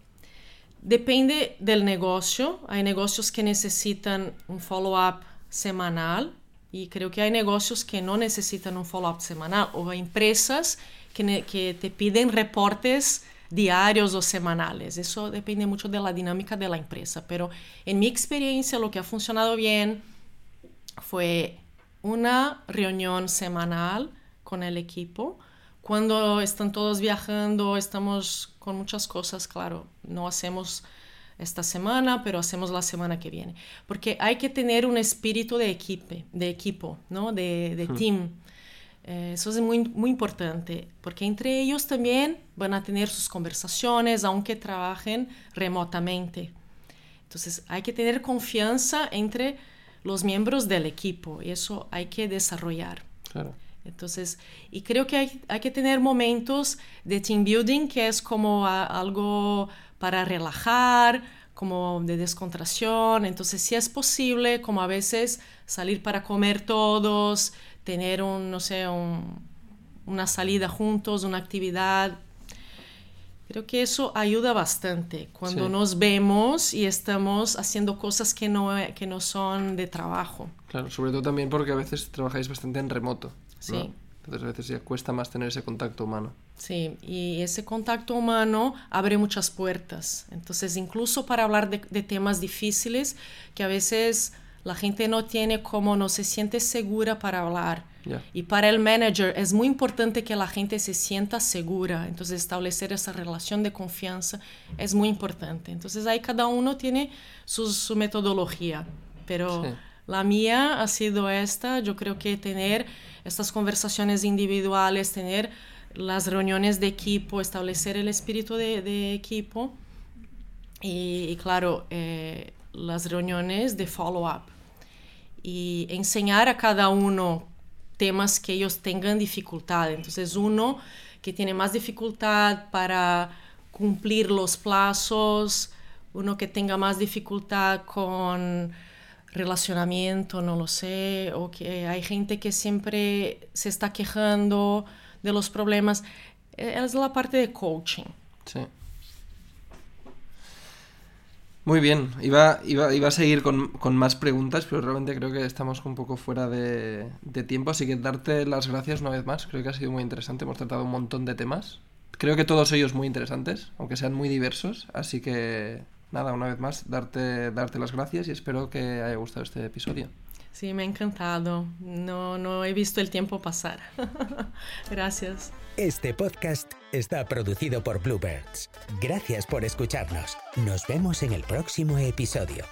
Speaker 3: Depende del negocio. Hay negocios que necesitan un follow-up semanal y creo que hay negocios que no necesitan un follow-up semanal o hay empresas que, que te piden reportes diarios o semanales. Eso depende mucho de la dinámica de la empresa. Pero en mi experiencia lo que ha funcionado bien fue una reunión semanal con el equipo. Cuando están todos viajando, estamos con muchas cosas, claro, no hacemos esta semana, pero hacemos la semana que viene. Porque hay que tener un espíritu de equipo, de equipo, ¿no? De, de team. Eh, eso es muy, muy importante, porque entre ellos también van a tener sus conversaciones, aunque trabajen remotamente. Entonces hay que tener confianza entre los miembros del equipo y eso hay que desarrollar.
Speaker 2: Claro.
Speaker 3: Entonces, y creo que hay, hay que tener momentos de team building que es como a- algo para relajar, como de descontracción. Entonces, si es posible, como a veces salir para comer todos, tener un, no sé, un- una salida juntos, una actividad. Creo que eso ayuda bastante cuando
Speaker 2: Sí.
Speaker 3: nos vemos y estamos haciendo cosas que no, que no son de trabajo.
Speaker 2: Claro, sobre todo también porque a veces trabajáis bastante en remoto. ¿no?
Speaker 3: Sí.
Speaker 2: Entonces a veces ya cuesta más tener ese contacto humano.
Speaker 3: Sí, y ese contacto humano abre muchas puertas. Entonces, incluso para hablar de, de temas difíciles que a veces la gente no tiene como, no se siente segura para hablar. Y para el manager es muy importante que la gente se sienta segura. Entonces, establecer esa relación de confianza es muy importante. Entonces, ahí cada uno tiene su, su metodología. Pero
Speaker 2: Sí.
Speaker 3: la mía ha sido esta. Yo creo que tener estas conversaciones individuales, tener las reuniones de equipo, establecer el espíritu de, de equipo y, y claro, eh, las reuniones de follow-up y enseñar a cada uno temas que ellos tengan dificultad. Entonces, uno que tiene más dificultad para cumplir los plazos, uno que tenga más dificultad con relacionamiento, no lo sé, o que hay gente que siempre se está quejando de los problemas. Eh, Es la parte de coaching.
Speaker 2: Sí. Muy bien, iba, iba, iba a seguir con, con más preguntas, pero realmente creo que estamos un poco fuera de, de tiempo, así que darte las gracias una vez más, creo que ha sido muy interesante, hemos tratado un montón de temas, creo que todos ellos muy interesantes, aunque sean muy diversos, así que nada, una vez más, darte, darte las gracias y espero que haya gustado este episodio.
Speaker 3: Sí, me ha encantado. No, no he visto el tiempo pasar. [laughs] Gracias.
Speaker 1: Este podcast está producido por Bluebirds. Gracias por escucharnos. Nos vemos en el próximo episodio.